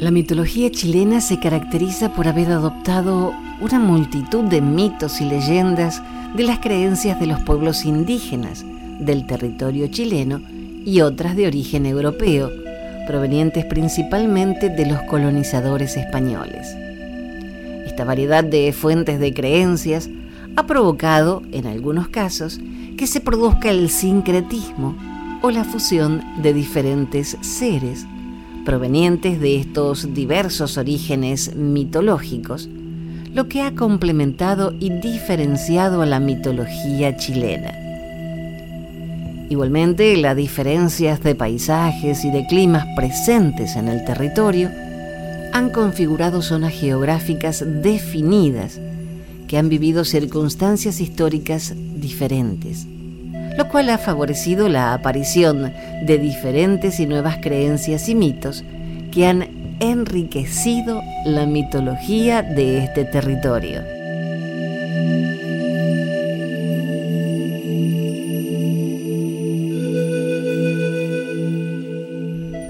La mitología chilena se caracteriza por haber adoptado una multitud de mitos y leyendas de las creencias de los pueblos indígenas del territorio chileno y otras de origen europeo, provenientes principalmente de los colonizadores españoles. Esta variedad de fuentes de creencias ha provocado, en algunos casos, que se produzca el sincretismo o la fusión de diferentes seres provenientes de estos diversos orígenes mitológicos, lo que ha complementado y diferenciado a la mitología chilena. Igualmente, las diferencias de paisajes y de climas presentes en el territorio han configurado zonas geográficas definidas que han vivido circunstancias históricas diferentes lo cual ha favorecido la aparición de diferentes y nuevas creencias y mitos que han enriquecido la mitología de este territorio.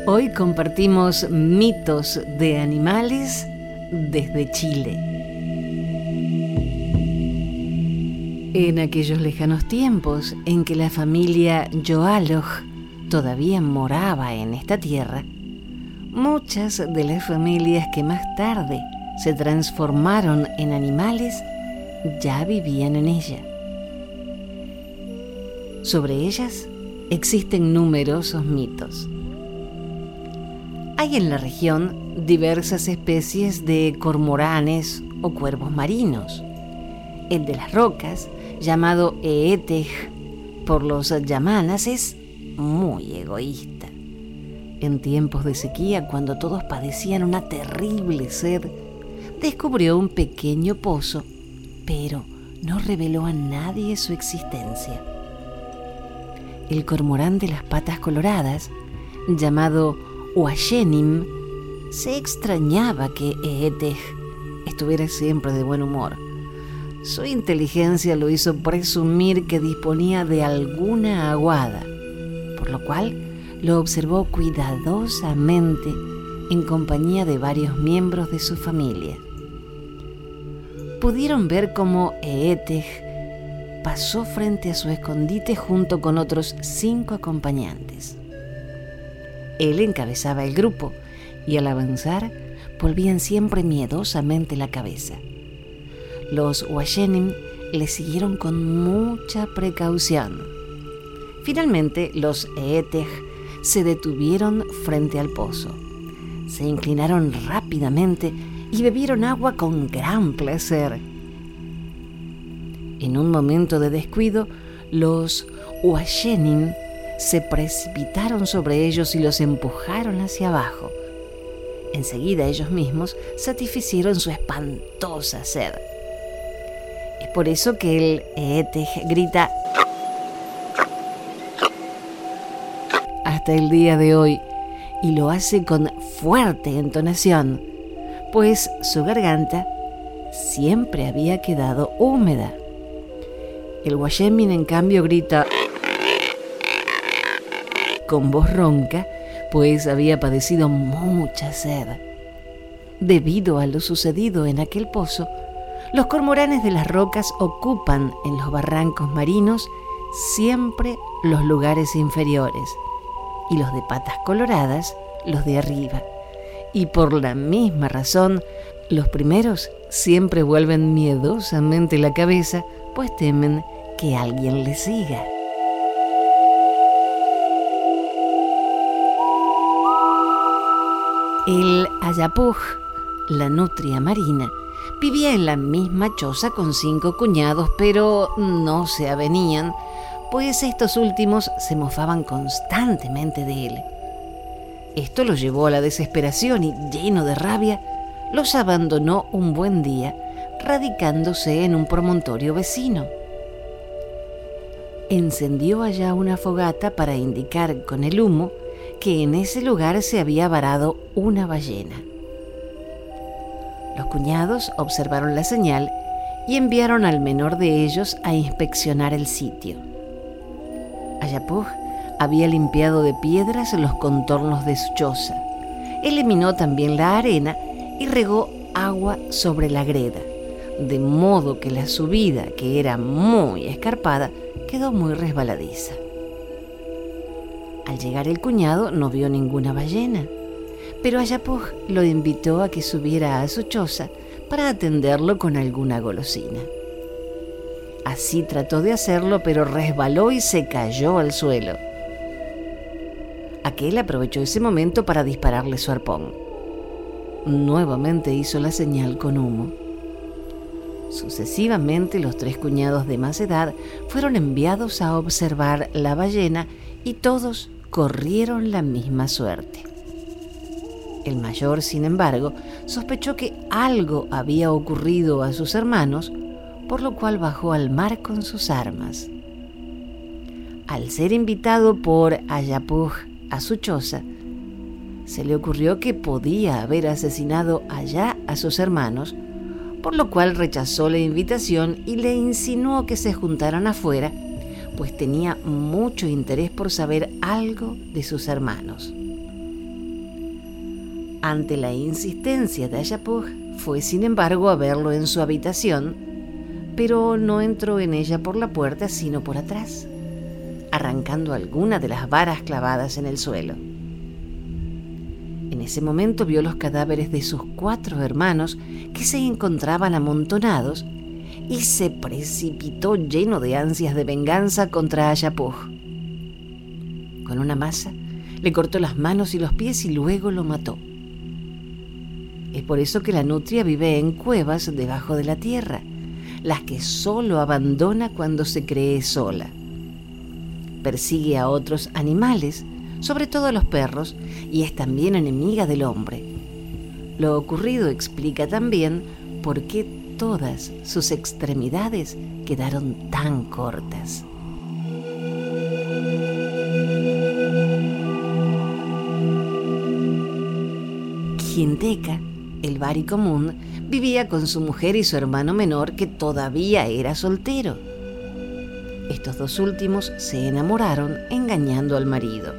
Hoy compartimos mitos de animales desde Chile. En aquellos lejanos tiempos en que la familia Joaloj todavía moraba en esta tierra, muchas de las familias que más tarde se transformaron en animales ya vivían en ella. Sobre ellas existen numerosos mitos. Hay en la región diversas especies de cormoranes o cuervos marinos. El de las rocas llamado Eetej por los yamanas, es muy egoísta. En tiempos de sequía, cuando todos padecían una terrible sed, descubrió un pequeño pozo, pero no reveló a nadie su existencia. El cormorán de las patas coloradas, llamado Huayenim, se extrañaba que Eetej estuviera siempre de buen humor su inteligencia lo hizo presumir que disponía de alguna aguada, por lo cual lo observó cuidadosamente en compañía de varios miembros de su familia. Pudieron ver cómo Eetej pasó frente a su escondite junto con otros cinco acompañantes. Él encabezaba el grupo y al avanzar volvían siempre miedosamente la cabeza. Los Washenim le siguieron con mucha precaución. Finalmente, los Eetej se detuvieron frente al pozo. Se inclinaron rápidamente y bebieron agua con gran placer. En un momento de descuido, los Washenim se precipitaron sobre ellos y los empujaron hacia abajo. Enseguida ellos mismos satisficieron su espantosa sed. Es por eso que el Eetej grita hasta el día de hoy y lo hace con fuerte entonación, pues su garganta siempre había quedado húmeda. El Washemin en cambio grita con voz ronca, pues había padecido mucha sed. Debido a lo sucedido en aquel pozo, los cormoranes de las rocas ocupan en los barrancos marinos siempre los lugares inferiores y los de patas coloradas los de arriba. Y por la misma razón, los primeros siempre vuelven miedosamente la cabeza, pues temen que alguien les siga. El Ayapuj, la nutria marina, vivía en la misma choza con cinco cuñados, pero no se avenían, pues estos últimos se mofaban constantemente de él. Esto lo llevó a la desesperación y, lleno de rabia, los abandonó un buen día, radicándose en un promontorio vecino. Encendió allá una fogata para indicar con el humo que en ese lugar se había varado una ballena. Los cuñados observaron la señal y enviaron al menor de ellos a inspeccionar el sitio. Ayapuj había limpiado de piedras los contornos de su choza, eliminó también la arena y regó agua sobre la greda, de modo que la subida, que era muy escarpada, quedó muy resbaladiza. Al llegar el cuñado no vio ninguna ballena, pero Ayapuj lo invitó a que subiera a su choza para atenderlo con alguna golosina. Así trató de hacerlo, pero resbaló y se cayó al suelo. Aquel aprovechó ese momento para dispararle su arpón. Nuevamente hizo la señal con humo. Sucesivamente los tres cuñados de más edad fueron enviados a observar la ballena y todos corrieron la misma suerte. El mayor, sin embargo, sospechó que algo había ocurrido a sus hermanos, por lo cual bajó al mar con sus armas. Al ser invitado por Ayapuj a su choza, se le ocurrió que podía haber asesinado allá a sus hermanos, por lo cual rechazó la invitación y le insinuó que se juntaran afuera pues tenía mucho interés por saber algo de sus hermanos. Ante la insistencia de Ayapuj, fue sin embargo a verlo en su habitación, pero no entró en ella por la puerta sino por atrás, arrancando alguna de las varas clavadas en el suelo. En ese momento vio los cadáveres de sus cuatro hermanos que se encontraban amontonados y se precipitó lleno de ansias de venganza contra Ayapuj. Con una masa le cortó las manos y los pies y luego lo mató. Es por eso que la nutria vive en cuevas debajo de la tierra, las que solo abandona cuando se cree sola. Persigue a otros animales, sobre todo a los perros, y es también enemiga del hombre. Lo ocurrido explica también por qué todas sus extremidades quedaron tan cortas. Quinteca, el bari común, vivía con su mujer y su hermano menor que todavía era soltero. Estos dos últimos se enamoraron engañando al marido.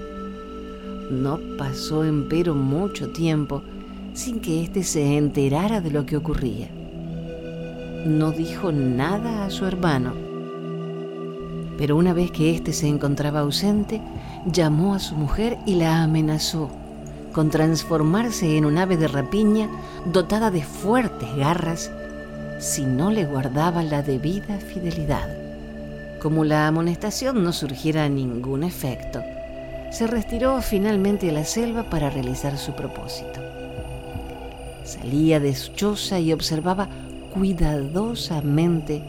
No pasó empero mucho tiempo sin que éste se enterara de lo que ocurría no dijo nada a su hermano. Pero una vez que éste se encontraba ausente, llamó a su mujer y la amenazó con transformarse en un ave de rapiña dotada de fuertes garras si no le guardaba la debida fidelidad. Como la amonestación no surgiera ningún efecto, se retiró finalmente a la selva para realizar su propósito. Salía de su choza y observaba cuidadosamente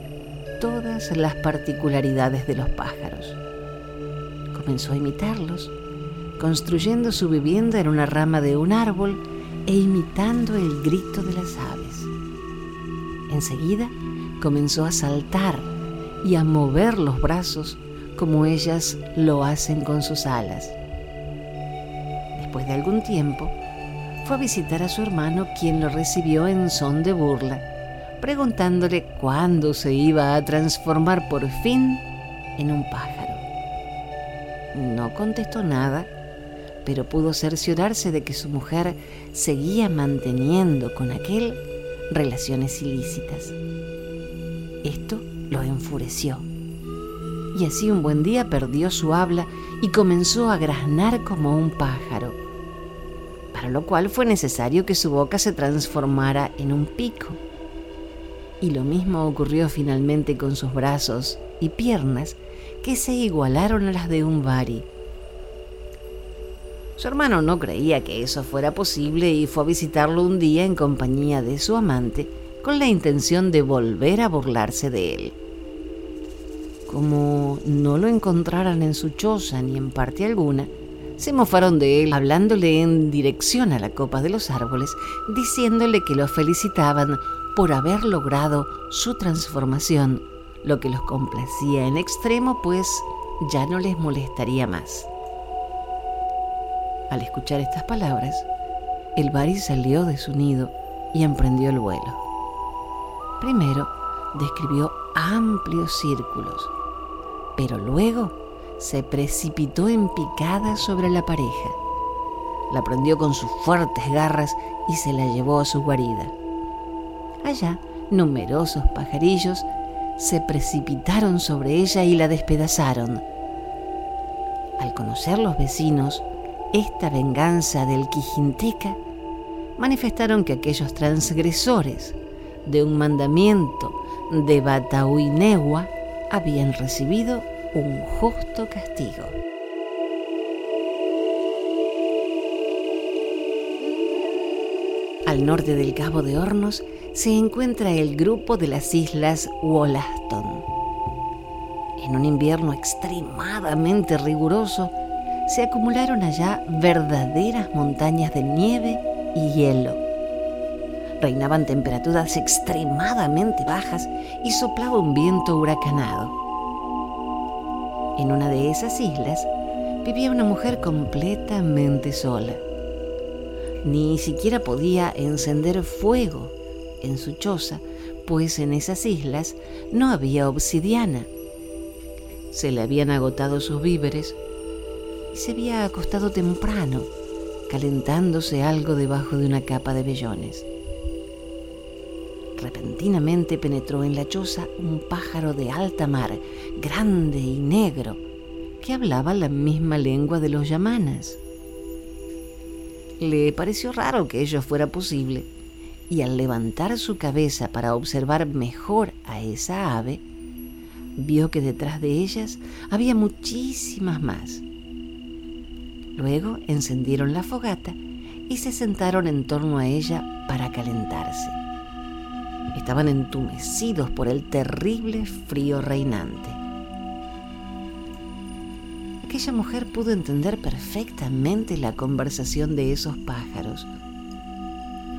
todas las particularidades de los pájaros. Comenzó a imitarlos, construyendo su vivienda en una rama de un árbol e imitando el grito de las aves. Enseguida comenzó a saltar y a mover los brazos como ellas lo hacen con sus alas. Después de algún tiempo, fue a visitar a su hermano quien lo recibió en son de burla preguntándole cuándo se iba a transformar por fin en un pájaro. No contestó nada, pero pudo cerciorarse de que su mujer seguía manteniendo con aquel relaciones ilícitas. Esto lo enfureció. Y así un buen día perdió su habla y comenzó a graznar como un pájaro. para lo cual fue necesario que su boca se transformara en un pico. Y lo mismo ocurrió finalmente con sus brazos y piernas, que se igualaron a las de un bari. Su hermano no creía que eso fuera posible y fue a visitarlo un día en compañía de su amante con la intención de volver a burlarse de él. Como no lo encontraran en su choza ni en parte alguna, se mofaron de él hablándole en dirección a la copa de los árboles, diciéndole que lo felicitaban por haber logrado su transformación, lo que los complacía en extremo, pues ya no les molestaría más. Al escuchar estas palabras, el Bari salió de su nido y emprendió el vuelo. Primero describió amplios círculos, pero luego se precipitó en picada sobre la pareja. La prendió con sus fuertes garras y se la llevó a su guarida. Allá, numerosos pajarillos se precipitaron sobre ella y la despedazaron. Al conocer los vecinos esta venganza del Quijinteca, manifestaron que aquellos transgresores de un mandamiento de Batauinegua habían recibido un justo castigo. Al norte del Cabo de Hornos se encuentra el grupo de las islas Wollaston. En un invierno extremadamente riguroso, se acumularon allá verdaderas montañas de nieve y hielo. Reinaban temperaturas extremadamente bajas y soplaba un viento huracanado. En una de esas islas vivía una mujer completamente sola. Ni siquiera podía encender fuego en su choza, pues en esas islas no había obsidiana. Se le habían agotado sus víveres y se había acostado temprano, calentándose algo debajo de una capa de vellones. Repentinamente penetró en la choza un pájaro de alta mar, grande y negro, que hablaba la misma lengua de los yamanas. Le pareció raro que ello fuera posible, y al levantar su cabeza para observar mejor a esa ave, vio que detrás de ellas había muchísimas más. Luego encendieron la fogata y se sentaron en torno a ella para calentarse. Estaban entumecidos por el terrible frío reinante. Aquella mujer pudo entender perfectamente la conversación de esos pájaros.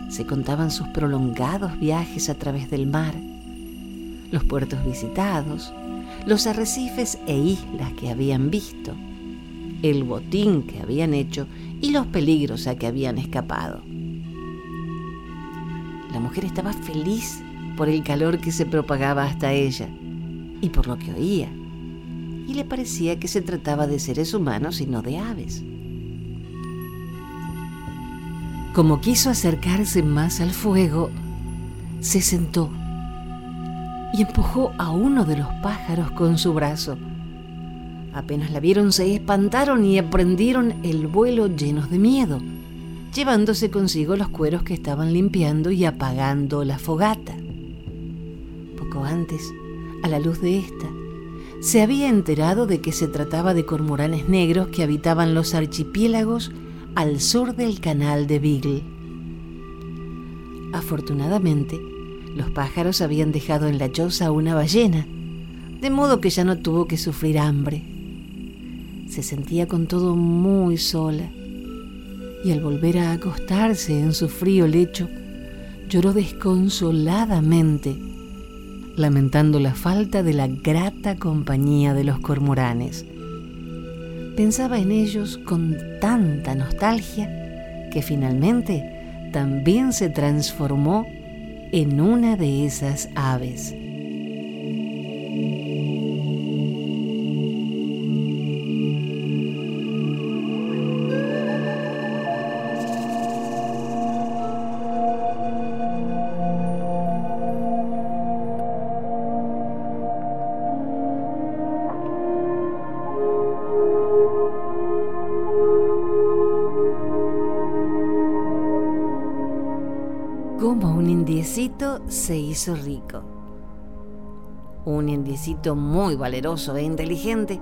Se contaban sus prolongados viajes a través del mar, los puertos visitados, los arrecifes e islas que habían visto el botín que habían hecho y los peligros a que habían escapado. La mujer estaba feliz por el calor que se propagaba hasta ella y por lo que oía, y le parecía que se trataba de seres humanos y no de aves. Como quiso acercarse más al fuego, se sentó y empujó a uno de los pájaros con su brazo Apenas la vieron se espantaron y aprendieron el vuelo llenos de miedo, llevándose consigo los cueros que estaban limpiando y apagando la fogata. Poco antes, a la luz de esta, se había enterado de que se trataba de cormoranes negros que habitaban los archipiélagos al sur del canal de Beagle. Afortunadamente, los pájaros habían dejado en la choza una ballena, de modo que ya no tuvo que sufrir hambre. Se sentía con todo muy sola y al volver a acostarse en su frío lecho, lloró desconsoladamente, lamentando la falta de la grata compañía de los cormoranes. Pensaba en ellos con tanta nostalgia que finalmente también se transformó en una de esas aves. Se hizo rico. Un indiecito muy valeroso e inteligente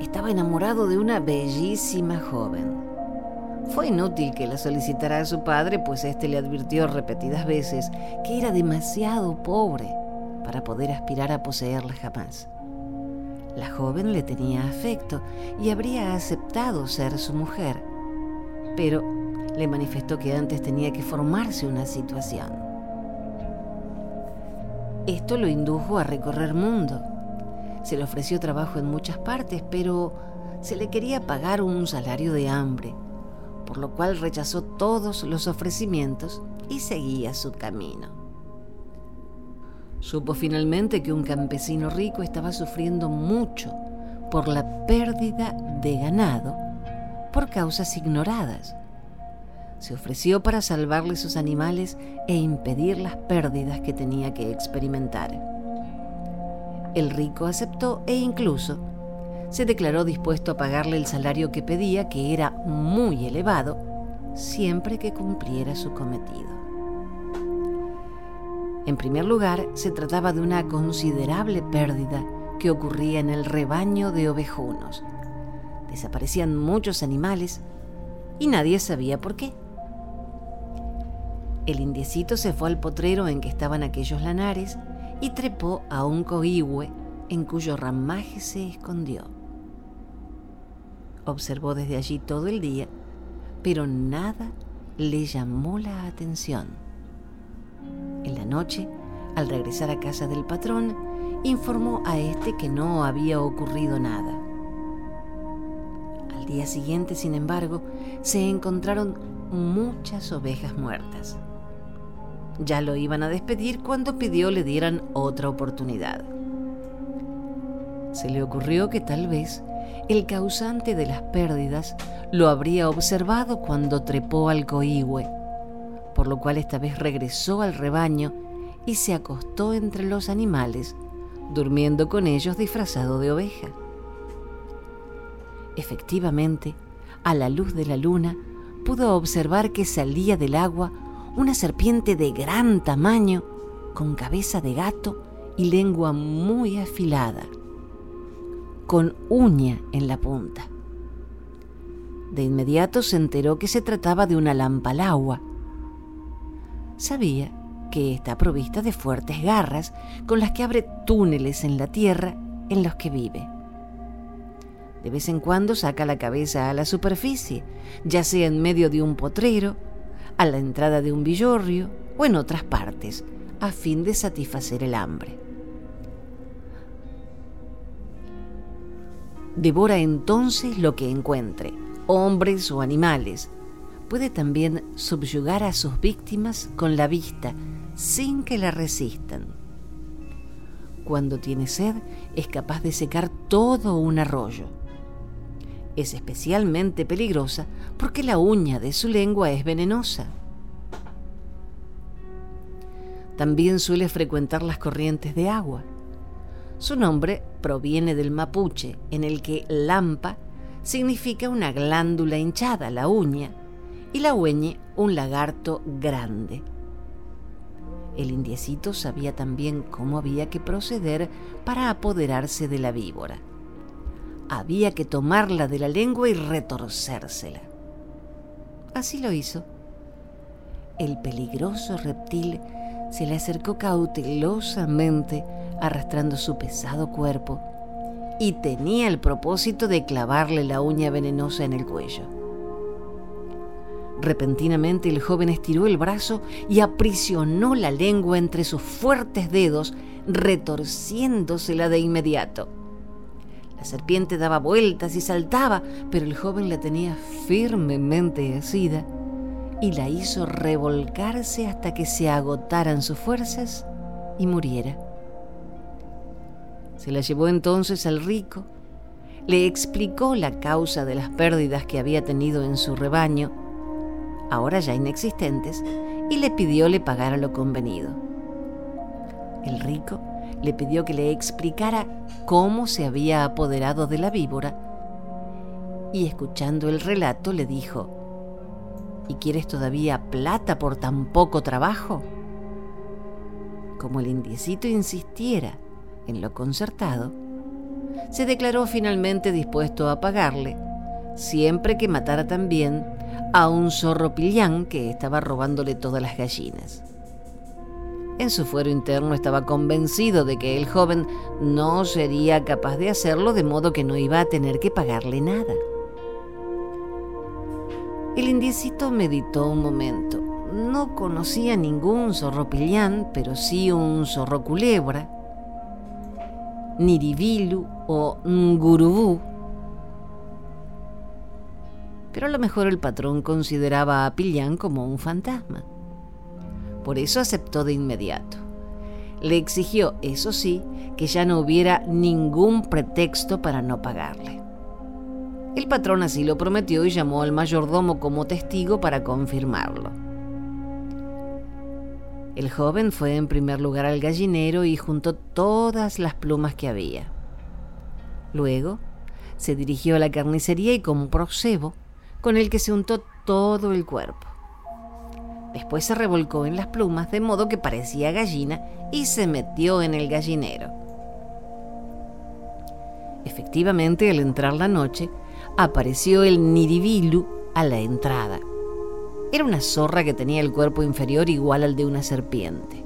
estaba enamorado de una bellísima joven. Fue inútil que la solicitara a su padre, pues éste le advirtió repetidas veces que era demasiado pobre para poder aspirar a poseerla jamás. La joven le tenía afecto y habría aceptado ser su mujer, pero le manifestó que antes tenía que formarse una situación. Esto lo indujo a recorrer mundo. Se le ofreció trabajo en muchas partes, pero se le quería pagar un salario de hambre, por lo cual rechazó todos los ofrecimientos y seguía su camino. Supo finalmente que un campesino rico estaba sufriendo mucho por la pérdida de ganado por causas ignoradas se ofreció para salvarle sus animales e impedir las pérdidas que tenía que experimentar. El rico aceptó e incluso se declaró dispuesto a pagarle el salario que pedía, que era muy elevado, siempre que cumpliera su cometido. En primer lugar, se trataba de una considerable pérdida que ocurría en el rebaño de ovejunos. Desaparecían muchos animales y nadie sabía por qué. El indiecito se fue al potrero en que estaban aquellos lanares y trepó a un cohigüe en cuyo ramaje se escondió. Observó desde allí todo el día, pero nada le llamó la atención. En la noche, al regresar a casa del patrón, informó a este que no había ocurrido nada. Al día siguiente, sin embargo, se encontraron muchas ovejas muertas. Ya lo iban a despedir cuando pidió le dieran otra oportunidad. Se le ocurrió que tal vez el causante de las pérdidas lo habría observado cuando trepó al cohigüe, por lo cual esta vez regresó al rebaño y se acostó entre los animales, durmiendo con ellos disfrazado de oveja. Efectivamente, a la luz de la luna, pudo observar que salía del agua una serpiente de gran tamaño, con cabeza de gato y lengua muy afilada, con uña en la punta. De inmediato se enteró que se trataba de una lampalagua. Sabía que está provista de fuertes garras con las que abre túneles en la tierra en los que vive. De vez en cuando saca la cabeza a la superficie, ya sea en medio de un potrero a la entrada de un villorrio o en otras partes, a fin de satisfacer el hambre. Devora entonces lo que encuentre, hombres o animales. Puede también subyugar a sus víctimas con la vista, sin que la resistan. Cuando tiene sed, es capaz de secar todo un arroyo es especialmente peligrosa porque la uña de su lengua es venenosa. También suele frecuentar las corrientes de agua. Su nombre proviene del mapuche, en el que lampa significa una glándula hinchada, la uña, y la hueñe un lagarto grande. El indiecito sabía también cómo había que proceder para apoderarse de la víbora había que tomarla de la lengua y retorcérsela. Así lo hizo. El peligroso reptil se le acercó cautelosamente, arrastrando su pesado cuerpo, y tenía el propósito de clavarle la uña venenosa en el cuello. Repentinamente el joven estiró el brazo y aprisionó la lengua entre sus fuertes dedos, retorciéndosela de inmediato. La serpiente daba vueltas y saltaba, pero el joven la tenía firmemente asida y la hizo revolcarse hasta que se agotaran sus fuerzas y muriera. Se la llevó entonces al rico, le explicó la causa de las pérdidas que había tenido en su rebaño, ahora ya inexistentes, y le pidió le pagara lo convenido. El rico le pidió que le explicara cómo se había apoderado de la víbora y escuchando el relato le dijo, ¿y quieres todavía plata por tan poco trabajo? como el indiecito insistiera en lo concertado, se declaró finalmente dispuesto a pagarle, siempre que matara también a un zorro pillán que estaba robándole todas las gallinas. En su fuero interno estaba convencido de que el joven no sería capaz de hacerlo, de modo que no iba a tener que pagarle nada. El indiecito meditó un momento. No conocía ningún zorro pillán, pero sí un zorro culebra, niribilu o ngurubú. Pero a lo mejor el patrón consideraba a Pillán como un fantasma. Por eso aceptó de inmediato. Le exigió, eso sí, que ya no hubiera ningún pretexto para no pagarle. El patrón así lo prometió y llamó al mayordomo como testigo para confirmarlo. El joven fue en primer lugar al gallinero y juntó todas las plumas que había. Luego se dirigió a la carnicería y compró cebo, con el que se untó todo el cuerpo. Después se revolcó en las plumas de modo que parecía gallina y se metió en el gallinero. Efectivamente, al entrar la noche, apareció el Niribilu a la entrada. Era una zorra que tenía el cuerpo inferior igual al de una serpiente.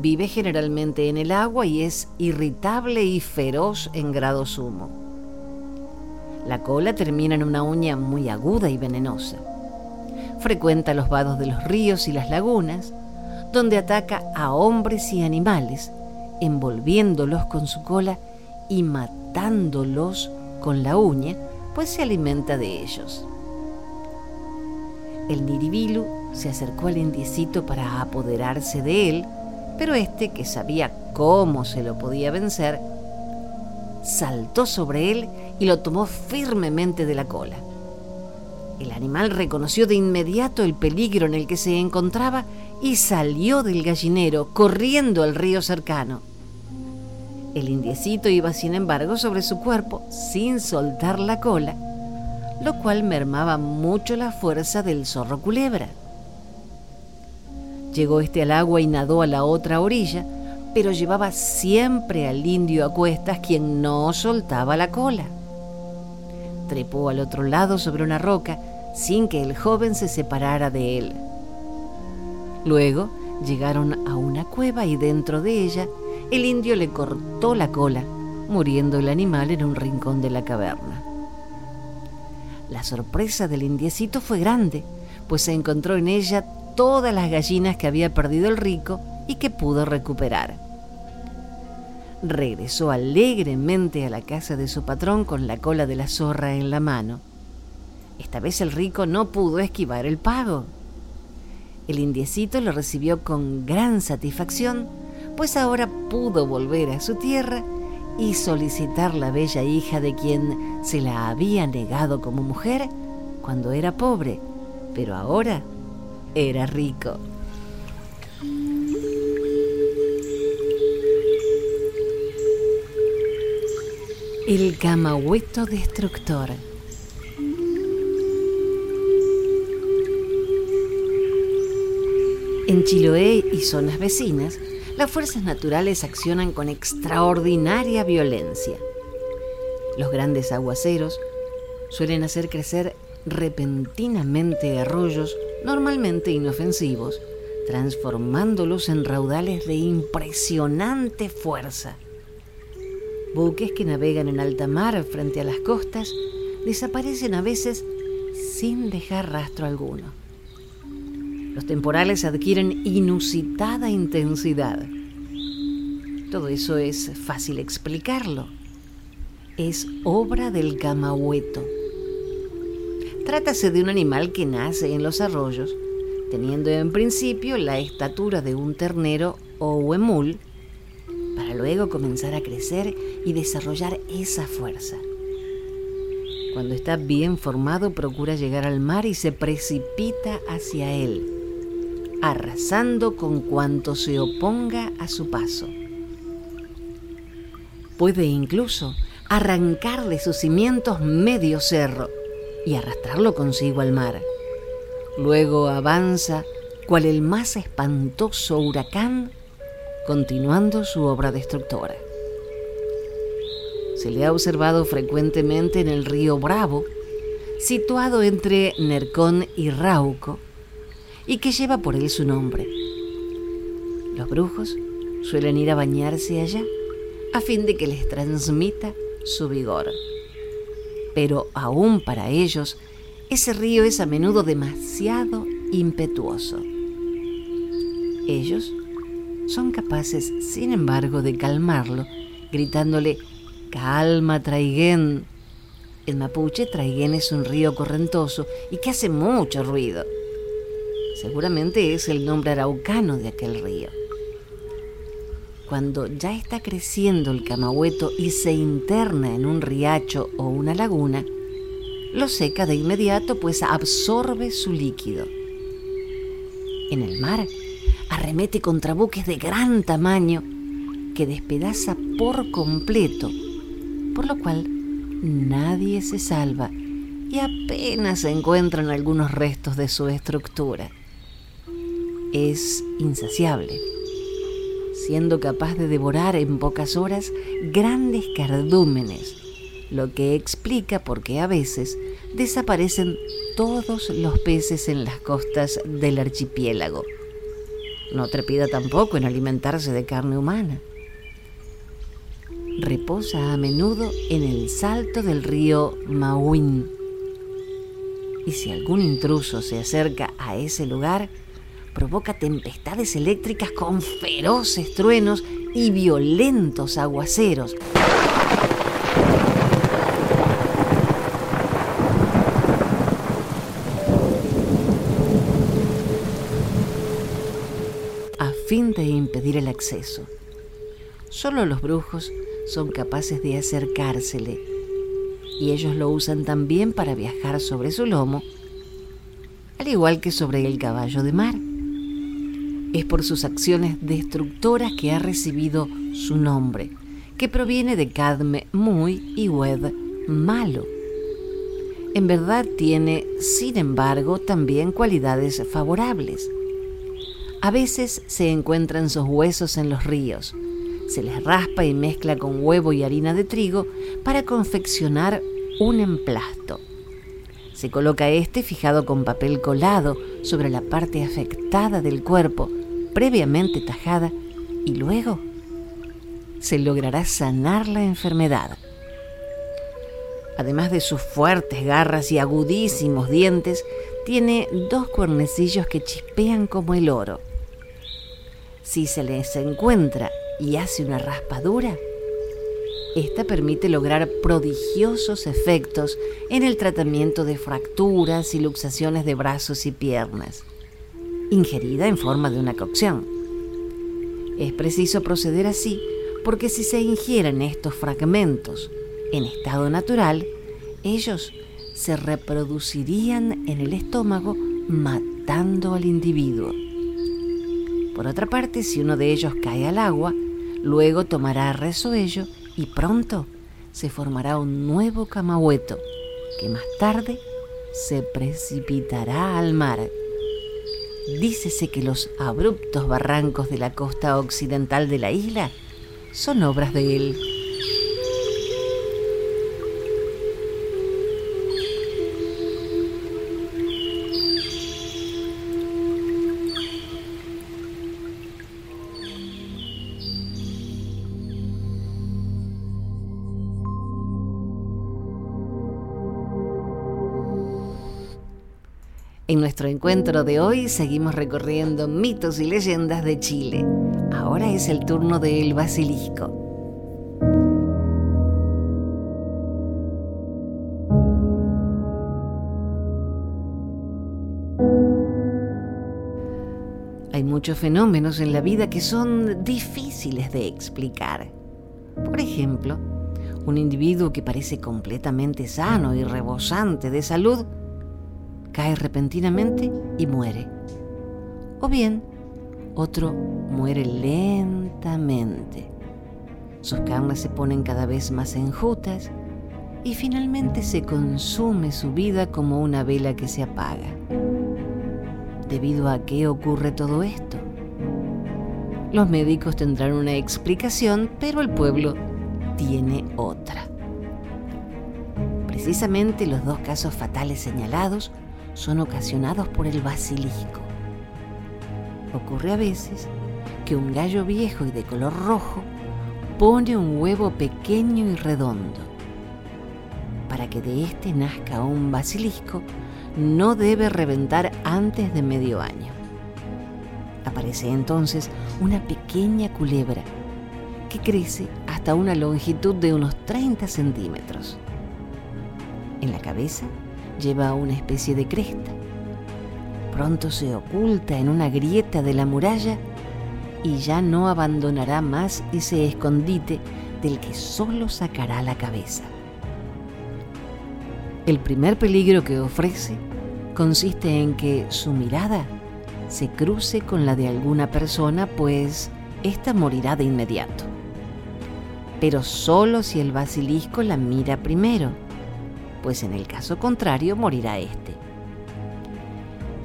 Vive generalmente en el agua y es irritable y feroz en grado sumo. La cola termina en una uña muy aguda y venenosa. Frecuenta los vados de los ríos y las lagunas, donde ataca a hombres y animales, envolviéndolos con su cola y matándolos con la uña, pues se alimenta de ellos. El Niribilu se acercó al indiecito para apoderarse de él, pero este, que sabía cómo se lo podía vencer, saltó sobre él y lo tomó firmemente de la cola. El animal reconoció de inmediato el peligro en el que se encontraba y salió del gallinero corriendo al río cercano. El indiecito iba, sin embargo, sobre su cuerpo sin soltar la cola, lo cual mermaba mucho la fuerza del zorro culebra. Llegó este al agua y nadó a la otra orilla, pero llevaba siempre al indio a cuestas quien no soltaba la cola trepó al otro lado sobre una roca sin que el joven se separara de él. Luego llegaron a una cueva y dentro de ella el indio le cortó la cola, muriendo el animal en un rincón de la caverna. La sorpresa del indiecito fue grande, pues se encontró en ella todas las gallinas que había perdido el rico y que pudo recuperar regresó alegremente a la casa de su patrón con la cola de la zorra en la mano. Esta vez el rico no pudo esquivar el pago. El indiecito lo recibió con gran satisfacción, pues ahora pudo volver a su tierra y solicitar la bella hija de quien se la había negado como mujer cuando era pobre, pero ahora era rico. El camahueto destructor. En Chiloé y zonas vecinas, las fuerzas naturales accionan con extraordinaria violencia. Los grandes aguaceros suelen hacer crecer repentinamente arroyos normalmente inofensivos, transformándolos en raudales de impresionante fuerza buques que navegan en alta mar frente a las costas desaparecen a veces sin dejar rastro alguno. Los temporales adquieren inusitada intensidad. Todo eso es fácil explicarlo. Es obra del camahueto. Trátase de un animal que nace en los arroyos, teniendo en principio la estatura de un ternero o huemul, para luego comenzar a crecer y desarrollar esa fuerza. Cuando está bien formado procura llegar al mar y se precipita hacia él, arrasando con cuanto se oponga a su paso. Puede incluso arrancar de sus cimientos medio cerro y arrastrarlo consigo al mar. Luego avanza cual el más espantoso huracán continuando su obra destructora. Se le ha observado frecuentemente en el río Bravo, situado entre Nercón y Rauco, y que lleva por él su nombre. Los brujos suelen ir a bañarse allá a fin de que les transmita su vigor. Pero aún para ellos, ese río es a menudo demasiado impetuoso. Ellos son capaces, sin embargo, de calmarlo, gritándole, calma, Traiguén. En mapuche, Traiguén es un río correntoso y que hace mucho ruido. Seguramente es el nombre araucano de aquel río. Cuando ya está creciendo el camahueto y se interna en un riacho o una laguna, lo seca de inmediato pues absorbe su líquido. En el mar, arremete contra buques de gran tamaño que despedaza por completo, por lo cual nadie se salva y apenas se encuentran algunos restos de su estructura. Es insaciable, siendo capaz de devorar en pocas horas grandes cardúmenes, lo que explica por qué a veces desaparecen todos los peces en las costas del archipiélago. No trepida tampoco en alimentarse de carne humana. Reposa a menudo en el salto del río Mauín. Y si algún intruso se acerca a ese lugar, provoca tempestades eléctricas con feroces truenos y violentos aguaceros. fin de impedir el acceso. Solo los brujos son capaces de acercársele y ellos lo usan también para viajar sobre su lomo, al igual que sobre el caballo de mar. Es por sus acciones destructoras que ha recibido su nombre, que proviene de Cadme muy y Wed malo. En verdad tiene, sin embargo, también cualidades favorables. A veces se encuentran sus huesos en los ríos. Se les raspa y mezcla con huevo y harina de trigo para confeccionar un emplasto. Se coloca este fijado con papel colado sobre la parte afectada del cuerpo, previamente tajada, y luego se logrará sanar la enfermedad. Además de sus fuertes garras y agudísimos dientes, tiene dos cuernecillos que chispean como el oro. Si se les encuentra y hace una raspadura, esta permite lograr prodigiosos efectos en el tratamiento de fracturas y luxaciones de brazos y piernas, ingerida en forma de una cocción. Es preciso proceder así porque si se ingieren estos fragmentos en estado natural, ellos se reproducirían en el estómago matando al individuo. Por otra parte, si uno de ellos cae al agua, luego tomará resuello y pronto se formará un nuevo camahueto que más tarde se precipitará al mar. Dícese que los abruptos barrancos de la costa occidental de la isla son obras de él. En nuestro encuentro de hoy seguimos recorriendo mitos y leyendas de Chile. Ahora es el turno del basilisco. Hay muchos fenómenos en la vida que son difíciles de explicar. Por ejemplo, un individuo que parece completamente sano y rebosante de salud cae repentinamente y muere. O bien, otro muere lentamente. Sus carnes se ponen cada vez más enjutas y finalmente se consume su vida como una vela que se apaga. ¿Debido a qué ocurre todo esto? Los médicos tendrán una explicación, pero el pueblo tiene otra. Precisamente los dos casos fatales señalados son ocasionados por el basilisco. Ocurre a veces que un gallo viejo y de color rojo pone un huevo pequeño y redondo. Para que de éste nazca un basilisco, no debe reventar antes de medio año. Aparece entonces una pequeña culebra que crece hasta una longitud de unos 30 centímetros. En la cabeza lleva una especie de cresta. Pronto se oculta en una grieta de la muralla y ya no abandonará más ese escondite del que solo sacará la cabeza. El primer peligro que ofrece consiste en que su mirada se cruce con la de alguna persona, pues ésta morirá de inmediato. Pero solo si el basilisco la mira primero, pues en el caso contrario morirá éste.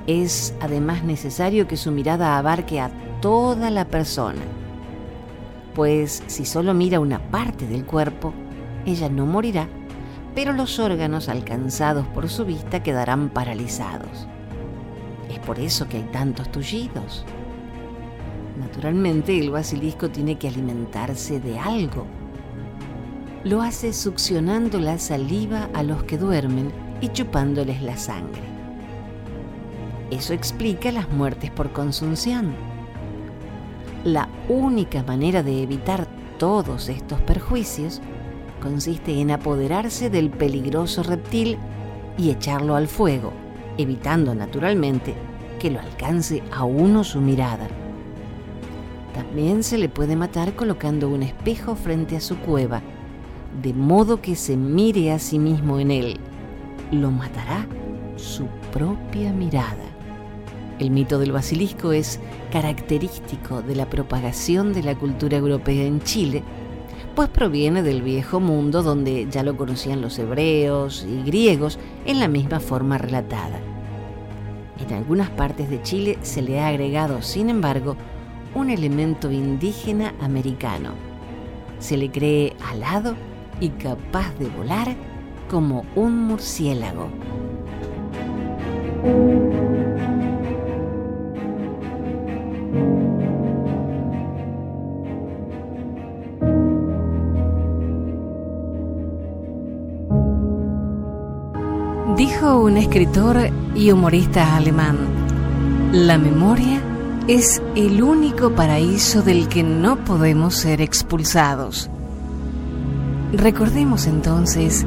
Es además necesario que su mirada abarque a toda la persona, pues si solo mira una parte del cuerpo, ella no morirá, pero los órganos alcanzados por su vista quedarán paralizados. Es por eso que hay tantos tullidos. Naturalmente el basilisco tiene que alimentarse de algo. Lo hace succionando la saliva a los que duermen y chupándoles la sangre. Eso explica las muertes por consunción la única manera de evitar todos estos perjuicios consiste en apoderarse del peligroso reptil y echarlo al fuego, evitando naturalmente que lo alcance a uno su mirada. También se le puede matar colocando un espejo frente a su cueva, de modo que se mire a sí mismo en él. Lo matará su propia mirada. El mito del basilisco es característico de la propagación de la cultura europea en Chile, pues proviene del viejo mundo donde ya lo conocían los hebreos y griegos en la misma forma relatada. En algunas partes de Chile se le ha agregado, sin embargo, un elemento indígena americano. Se le cree alado y capaz de volar como un murciélago. Dijo un escritor y humorista alemán, la memoria es el único paraíso del que no podemos ser expulsados. Recordemos entonces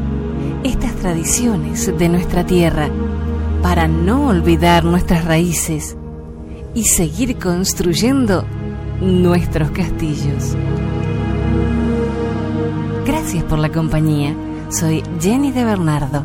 estas tradiciones de nuestra tierra para no olvidar nuestras raíces y seguir construyendo nuestros castillos. Gracias por la compañía. Soy Jenny de Bernardo.